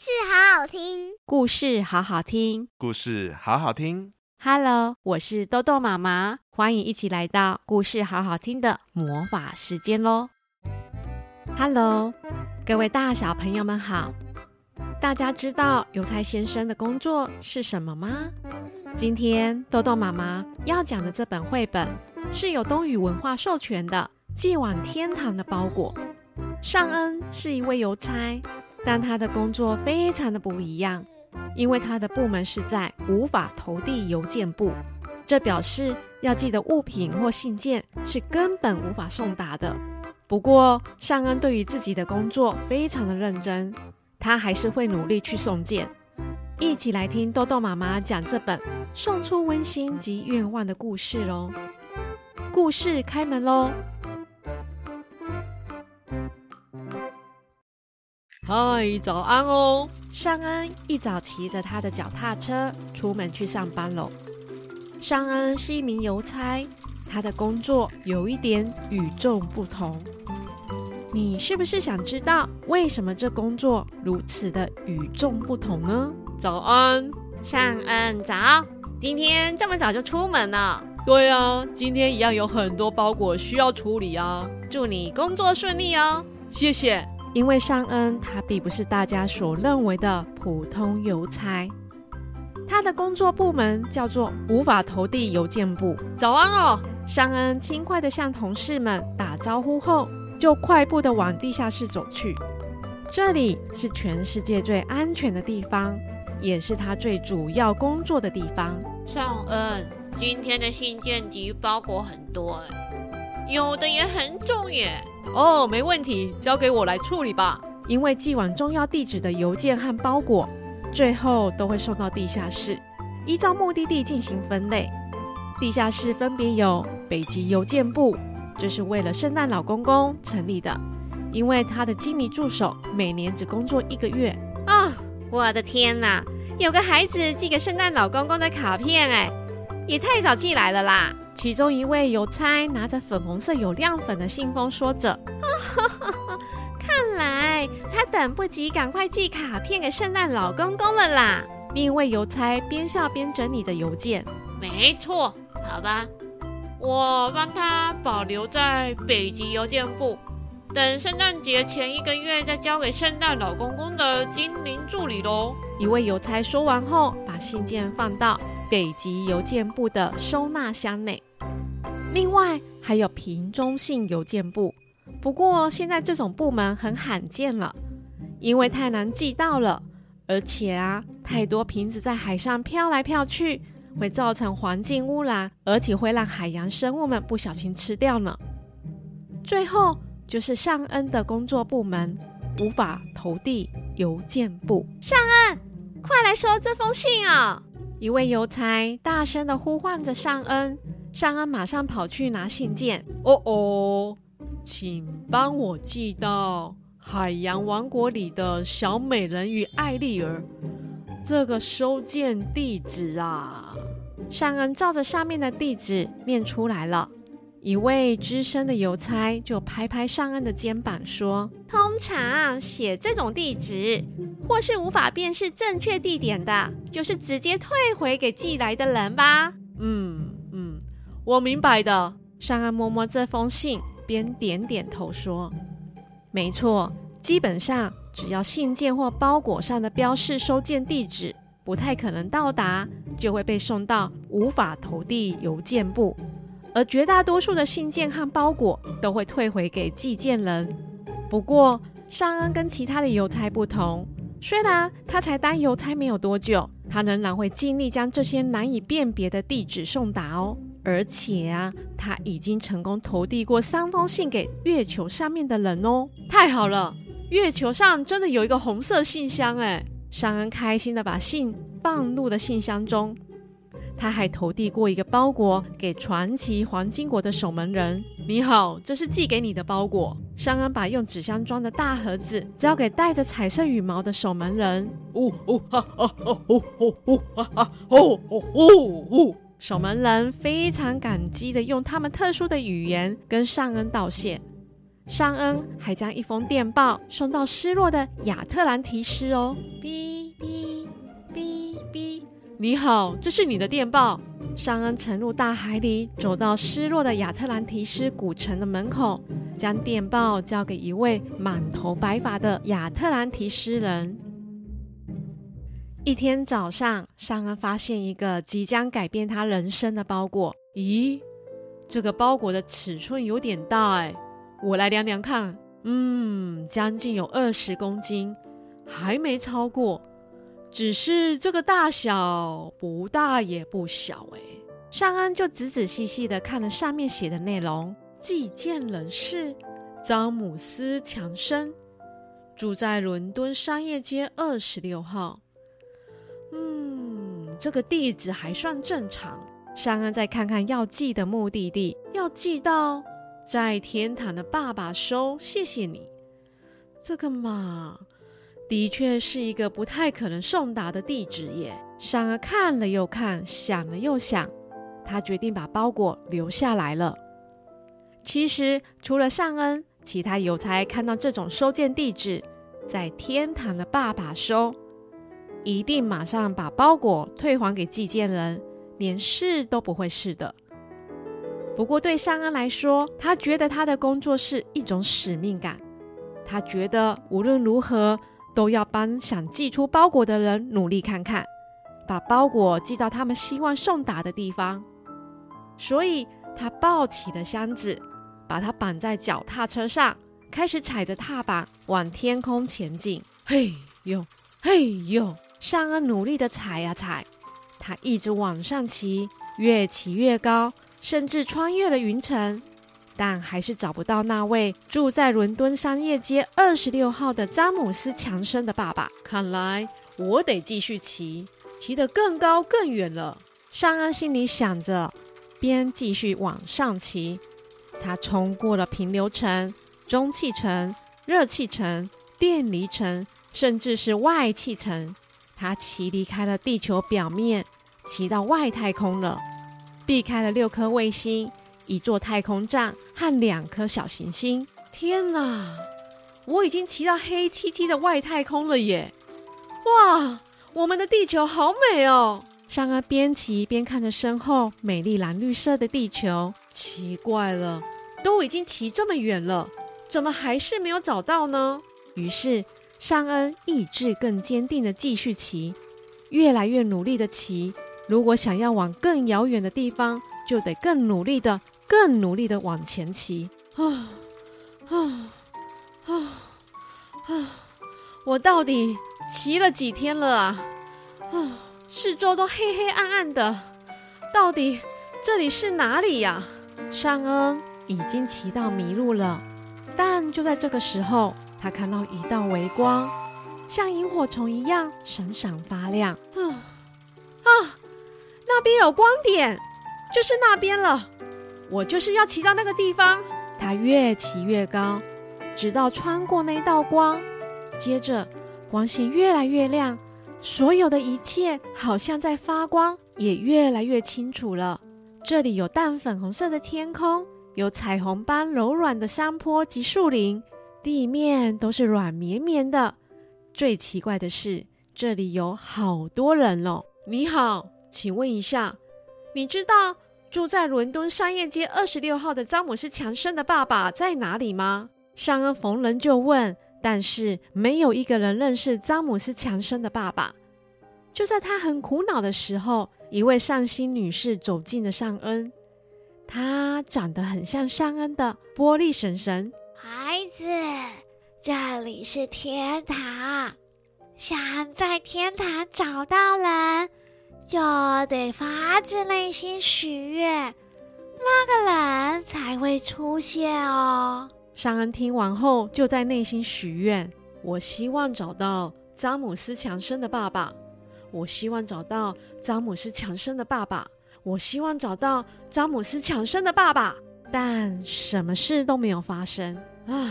事好好听，故事好好听，故事好好听。Hello，我是豆豆妈妈，欢迎一起来到故事好好听的魔法时间喽。Hello，各位大小朋友们好。大家知道邮差先生的工作是什么吗？今天豆豆妈妈要讲的这本绘本是由东宇文化授权的《寄往天堂的包裹》。尚恩是一位邮差。但他的工作非常的不一样，因为他的部门是在无法投递邮件部，这表示要寄的物品或信件是根本无法送达的。不过，尚恩对于自己的工作非常的认真，他还是会努力去送件。一起来听豆豆妈妈讲这本送出温馨及愿望的故事喽！故事开门喽！嗨，早安哦！尚恩一早骑着他的脚踏车出门去上班喽。尚恩是一名邮差，他的工作有一点与众不同。你是不是想知道为什么这工作如此的与众不同呢？早安，尚恩早！今天这么早就出门了？对啊，今天一样有很多包裹需要处理啊！祝你工作顺利哦！谢谢。因为尚恩他并不是大家所认为的普通邮差，他的工作部门叫做无法投递邮件部。早安哦！尚恩轻快地向同事们打招呼后，就快步地往地下室走去。这里是全世界最安全的地方，也是他最主要工作的地方。尚恩，今天的信件及包裹很多，有的也很重耶。哦，没问题，交给我来处理吧。因为寄往重要地址的邮件和包裹，最后都会送到地下室，依照目的地进行分类。地下室分别有北极邮件部，这是为了圣诞老公公成立的，因为他的经理助手每年只工作一个月。哦，我的天哪，有个孩子寄给圣诞老公公的卡片，哎，也太早寄来了啦！其中一位邮差拿着粉红色有亮粉的信封，说着：“ 看来他等不及赶快寄卡片给圣诞老公公了啦。”另一位邮差边笑边整理着邮件。没错，好吧，我帮他保留在北极邮件部，等圣诞节前一个月再交给圣诞老公公的精灵助理喽。一位邮差说完后，把信件放到北极邮件部的收纳箱内。另外还有瓶中信邮件部，不过现在这种部门很罕见了，因为太难寄到了，而且啊，太多瓶子在海上飘来飘去，会造成环境污染，而且会让海洋生物们不小心吃掉呢。最后就是尚恩的工作部门，无法投递邮件部。尚恩，快来收这封信啊！一位邮差大声的呼唤着尚恩。尚恩马上跑去拿信件。哦哦，请帮我寄到海洋王国里的小美人鱼艾丽儿这个收件地址啊。尚恩照着上面的地址念出来了。一位资深的邮差就拍拍尚恩的肩膀说：“通常写这种地址或是无法辨识正确地点的，就是直接退回给寄来的人吧。”嗯嗯。我明白的。尚恩摸摸这封信，边点点头说：“没错，基本上只要信件或包裹上的标示收件地址不太可能到达，就会被送到无法投递邮件部，而绝大多数的信件和包裹都会退回给寄件人。不过，尚恩跟其他的邮差不同，虽然他才当邮差没有多久，他仍然会尽力将这些难以辨别的地址送达哦。”而且啊，他已经成功投递过三封信给月球上面的人哦！太好了，月球上真的有一个红色信箱哎！尚恩开心的把信放入了信箱中。他还投递过一个包裹给传奇黄金国的守门人。你好，这是寄给你的包裹。尚恩把用纸箱装的大盒子交给带着彩色羽毛的守门人。哦哦哈哈哦哦哦哈哈哦哦哦哦！守门人非常感激的用他们特殊的语言跟尚恩道谢。尚恩还将一封电报送到失落的亚特兰提斯哦。哔哔哔哔，你好，这是你的电报。尚恩沉入大海里，走到失落的亚特兰提斯古城的门口，将电报交给一位满头白发的亚特兰提斯人。一天早上，尚恩发现一个即将改变他人生的包裹。咦，这个包裹的尺寸有点大哎，我来量量看。嗯，将近有二十公斤，还没超过。只是这个大小不大也不小哎，尚恩就仔仔细细的看了上面写的内容。寄件人是詹姆斯·强生，住在伦敦商业街二十六号。嗯，这个地址还算正常。尚恩再看看要寄的目的地，要寄到在天堂的爸爸收。谢谢你，这个嘛。的确是一个不太可能送达的地址耶。尚恩看了又看，想了又想，他决定把包裹留下来了。其实，除了尚恩，其他邮差看到这种收件地址，在天堂的爸爸收，一定马上把包裹退还给寄件人，连试都不会试的。不过，对尚恩来说，他觉得他的工作是一种使命感，他觉得无论如何。都要帮想寄出包裹的人努力看看，把包裹寄到他们希望送达的地方。所以他抱起了箱子，把它绑在脚踏车上，开始踩着踏板往天空前进。嘿呦，嘿呦，尚恩努力的踩呀踩，他一直往上骑，越骑越高，甚至穿越了云层。但还是找不到那位住在伦敦商业街二十六号的詹姆斯·强生的爸爸。看来我得继续骑，骑得更高更远了。尚恩心里想着，边继续往上骑。他冲过了平流层、中气层、热气层、电离层，甚至是外气层。他骑离开了地球表面，骑到外太空了，避开了六颗卫星。一座太空站和两颗小行星。天哪，我已经骑到黑漆漆的外太空了耶！哇，我们的地球好美哦！尚恩边骑边看着身后美丽蓝绿色的地球。奇怪了，都已经骑这么远了，怎么还是没有找到呢？于是尚恩意志更坚定的继续骑，越来越努力的骑。如果想要往更遥远的地方，就得更努力地。更努力的往前骑，啊啊啊啊！我到底骑了几天了啊？啊，四周都黑黑暗暗的，到底这里是哪里呀？尚恩已经骑到迷路了，但就在这个时候，他看到一道微光，像萤火虫一样闪闪发亮。啊啊！那边有光点，就是那边了。我就是要骑到那个地方。他越骑越高，直到穿过那道光。接着，光线越来越亮，所有的一切好像在发光，也越来越清楚了。这里有淡粉红色的天空，有彩虹般柔软的山坡及树林，地面都是软绵绵的。最奇怪的是，这里有好多人哦。你好，请问一下，你知道住在伦敦商业街二十六号的詹姆斯·强生的爸爸在哪里吗？尚恩逢人就问，但是没有一个人认识詹姆斯·强生的爸爸。就在他很苦恼的时候，一位善心女士走进了尚恩。她长得很像尚恩的波莉婶婶。孩子，这里是天堂，想在天堂找到人，就得发自内心许愿，那个人才会出现哦。尚恩听完后，就在内心许愿：我希望找到詹姆斯·强生的爸爸。我希望找到詹姆斯·强生的爸爸。我希望找到詹姆斯·强生的爸爸。但什么事都没有发生。唉，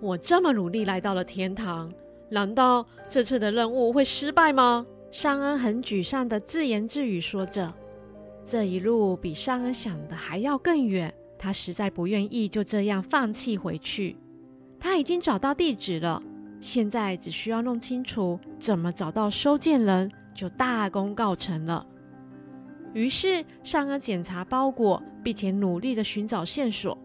我这么努力来到了天堂，难道这次的任务会失败吗？尚恩很沮丧地自言自语说着：“这一路比尚恩想的还要更远。”他实在不愿意就这样放弃回去。他已经找到地址了，现在只需要弄清楚怎么找到收件人，就大功告成了。于是尚恩检查包裹，并且努力地寻找线索。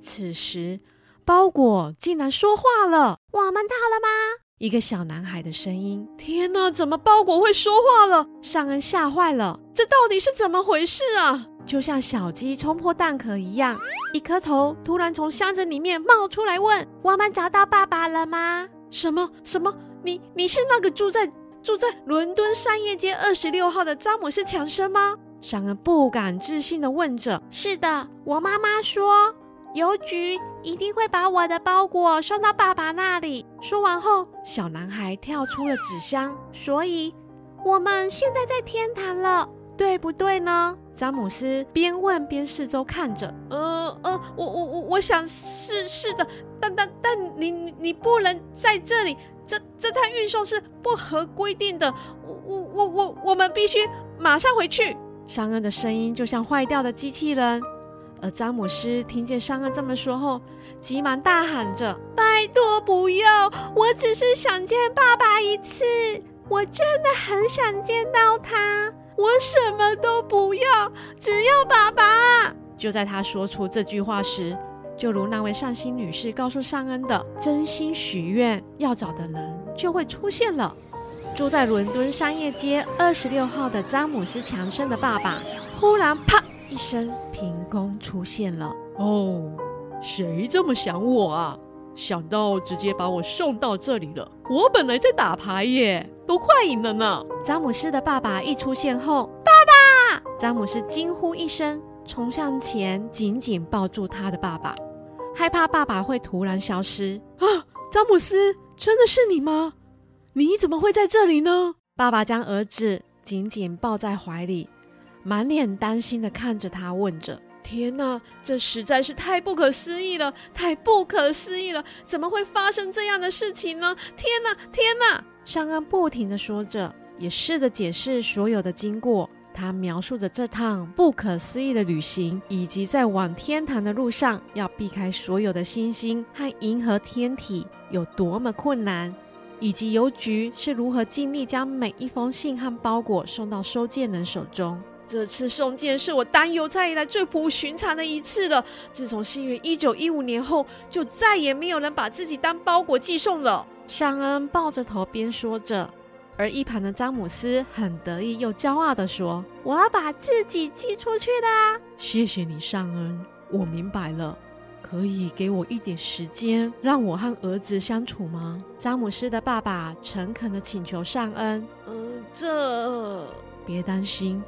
此时，包裹竟然说话了：“我们到了吗？”一个小男孩的声音。天哪，怎么包裹会说话了？尚恩吓坏了，这到底是怎么回事啊？就像小鸡冲破蛋壳一样，一颗头突然从箱子里面冒出来，问：“我们找到爸爸了吗？”什么什么？你你是那个住在……住在伦敦商业街二十六号的詹姆斯·强生吗？尚恩不敢置信地问着。是的，我妈妈说邮局一定会把我的包裹送到爸爸那里。说完后，小男孩跳出了纸箱。所以，我们现在在天堂了，对不对呢？詹姆斯边问边四周看着。呃呃，我我我我想是是的，但但但你你你不能在这里。这这趟运送是不合规定的，我我我我我们必须马上回去。商恩的声音就像坏掉的机器人，而詹姆斯听见尚恩这么说后，急忙大喊着：“拜托不要！我只是想见爸爸一次，我真的很想见到他。我什么都不要，只要爸爸。”就在他说出这句话时，就如那位善心女士告诉尚恩的，真心许愿要找的人就会出现了。住在伦敦商业街二十六号的詹姆斯·强生的爸爸，忽然啪一声，凭空出现了。哦，谁这么想我啊？想到直接把我送到这里了。我本来在打牌耶，都快赢了呢。詹姆斯的爸爸一出现后，爸爸！詹姆斯惊呼一声，冲向前，紧紧抱住他的爸爸。害怕爸爸会突然消失啊！詹姆斯，真的是你吗？你怎么会在这里呢？爸爸将儿子紧紧抱在怀里，满脸担心地看着他，问着：“天哪，这实在是太不可思议了！太不可思议了！怎么会发生这样的事情呢？天哪，天哪！”尚恩不停地说着，也试着解释所有的经过。他描述着这趟不可思议的旅行，以及在往天堂的路上要避开所有的星星和银河天体有多么困难，以及邮局是如何尽力将每一封信和包裹送到收件人手中。这次送件是我当邮差以来最不寻常的一次了。自从西元一九一五年后，就再也没有人把自己当包裹寄送了。尚恩抱着头边说着。而一旁的詹姆斯很得意又骄傲地说：“我要把自己寄出去的。”谢谢你，尚恩，我明白了。可以给我一点时间，让我和儿子相处吗？詹姆斯的爸爸诚恳的请求尚恩：“嗯、呃，这别担心，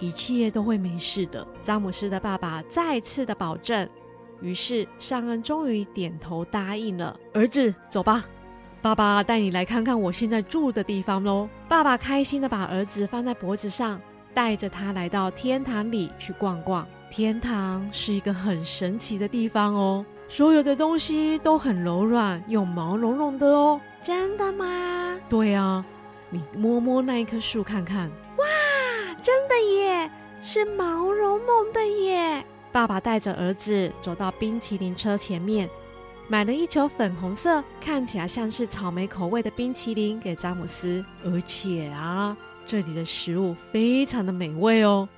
一切都会没事的。”詹姆斯的爸爸再次的保证。于是尚恩终于点头答应了：“儿子，走吧。”爸爸带你来看看我现在住的地方喽！爸爸开心的把儿子放在脖子上，带着他来到天堂里去逛逛。天堂是一个很神奇的地方哦，所有的东西都很柔软又毛茸茸的哦。真的吗？对啊，你摸摸那一棵树看看。哇，真的耶，是毛茸茸的耶！爸爸带着儿子走到冰淇淋车前面。买了一球粉红色，看起来像是草莓口味的冰淇淋给詹姆斯。而且啊，这里的食物非常的美味哦，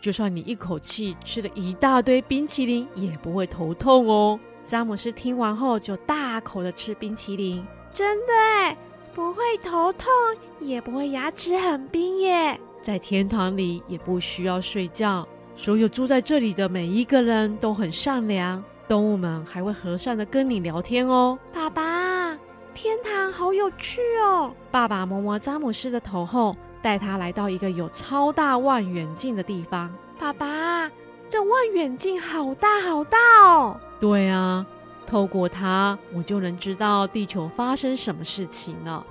就算你一口气吃了一大堆冰淇淋，也不会头痛哦。詹姆斯听完后就大口的吃冰淇淋，真的哎，不会头痛，也不会牙齿很冰耶。在天堂里也不需要睡觉，所有住在这里的每一个人都很善良。动物们还会和善的跟你聊天哦，爸爸，天堂好有趣哦！爸爸摸摸詹姆斯的头后，带他来到一个有超大望远镜的地方。爸爸，这望远镜好大好大哦！对啊，透过它，我就能知道地球发生什么事情了。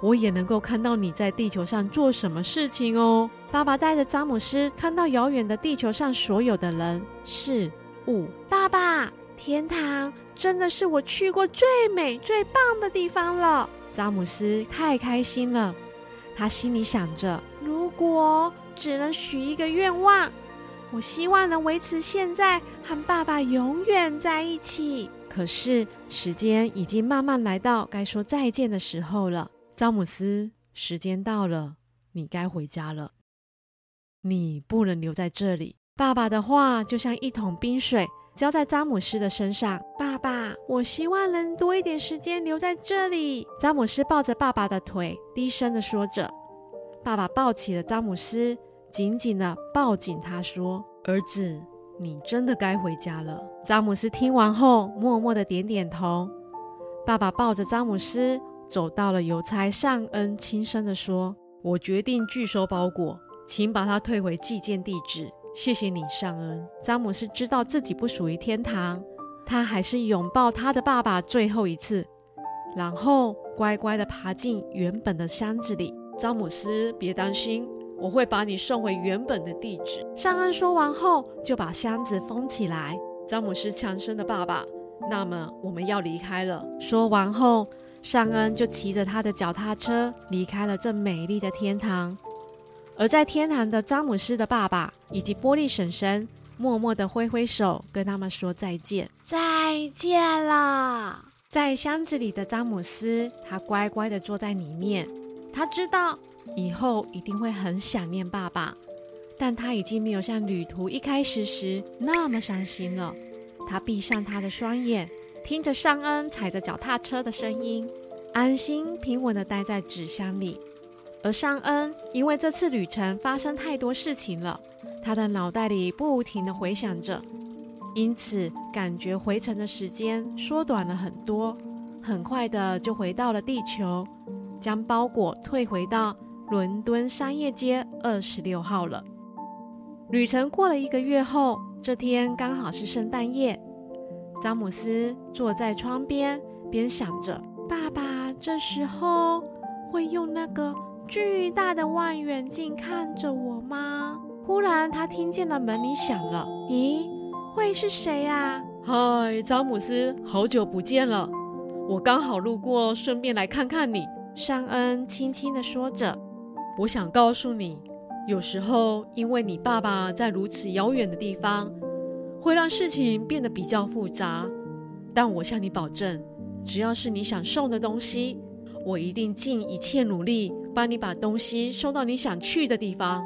我也能够看到你在地球上做什么事情哦。爸爸带着詹姆斯看到遥远的地球上所有的人事物。爸爸。天堂真的是我去过最美最棒的地方了。詹姆斯太开心了，他心里想着：如果只能许一个愿望，我希望能维持现在，和爸爸永远在一起。可是时间已经慢慢来到该说再见的时候了。詹姆斯，时间到了，你该回家了。你不能留在这里。爸爸的话就像一桶冰水浇在詹姆斯的身上。爸爸，我希望能多一点时间留在这里。詹姆斯抱着爸爸的腿，低声地说着。爸爸抱起了詹姆斯，紧紧地抱紧他，说：“儿子，你真的该回家了。”詹姆斯听完后，默默地点点头。爸爸抱着詹姆斯走到了邮差尚恩，轻声地说：“我决定拒收包裹，请把它退回寄件地址。谢谢你，尚恩。”詹姆斯知道自己不属于天堂，他还是拥抱他的爸爸最后一次，然后乖乖地爬进原本的箱子里。詹姆斯，别担心，我会把你送回原本的地址。尚恩说完后，就把箱子封起来。詹姆斯强生的爸爸，那么我们要离开了。说完后，尚恩就骑着他的脚踏车离开了这美丽的天堂。而在天堂的詹姆斯的爸爸以及玻璃婶婶，默默的挥挥手，跟他们说再见。再见了。在箱子里的詹姆斯，他乖乖的坐在里面。他知道以后一定会很想念爸爸，但他已经没有像旅途一开始时那么伤心了。他闭上他的双眼，听着尚恩踩着脚踏车的声音，安心平稳地待在纸箱里。而尚恩因为这次旅程发生太多事情了，他的脑袋里不停地回想着，因此感觉回程的时间缩短了很多，很快的就回到了地球。将包裹退回到伦敦商业街二十六号了。旅程过了一个月后，这天刚好是圣诞夜。詹姆斯坐在窗边，边想着：“爸爸这时候会用那个巨大的望远镜看着我吗？”忽然，他听见了门铃响了。咦，会是谁呀？嗨，詹姆斯，好久不见了！我刚好路过，顺便来看看你。尚恩轻轻地说着：“我想告诉你，有时候因为你爸爸在如此遥远的地方，会让事情变得比较复杂。但我向你保证，只要是你想送的东西，我一定尽一切努力帮你把东西送到你想去的地方。”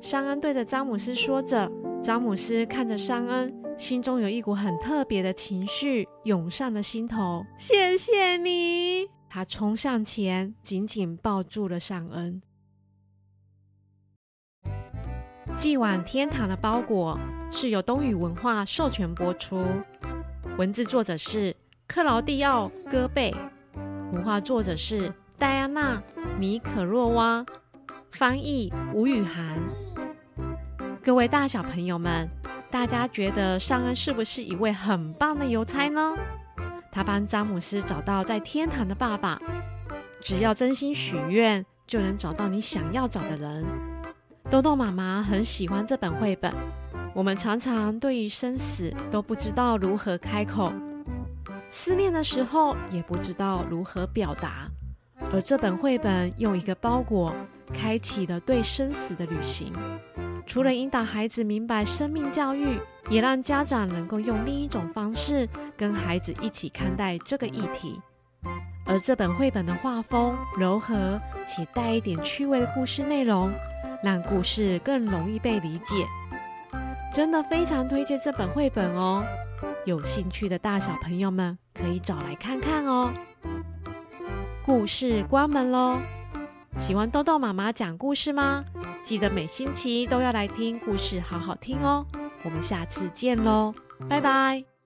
尚恩对着詹姆斯说着。詹姆斯看着尚恩，心中有一股很特别的情绪涌上了心头。“谢谢你。”他冲向前，紧紧抱住了尚恩。寄往天堂的包裹是由东宇文化授权播出，文字作者是克劳蒂奥·戈贝，文化作者是戴安娜·米可洛娃，翻译吴雨涵。各位大小朋友们，大家觉得尚恩是不是一位很棒的邮差呢？他帮詹姆斯找到在天堂的爸爸。只要真心许愿，就能找到你想要找的人。豆豆妈妈很喜欢这本绘本。我们常常对于生死都不知道如何开口，思念的时候也不知道如何表达。而这本绘本用一个包裹，开启了对生死的旅行。除了引导孩子明白生命教育，也让家长能够用另一种方式跟孩子一起看待这个议题。而这本绘本的画风柔和且带一点趣味的故事内容，让故事更容易被理解。真的非常推荐这本绘本哦！有兴趣的大小朋友们可以找来看看哦。故事关门喽！喜欢豆豆妈妈讲故事吗？记得每星期都要来听故事，好好听哦。我们下次见喽，拜拜。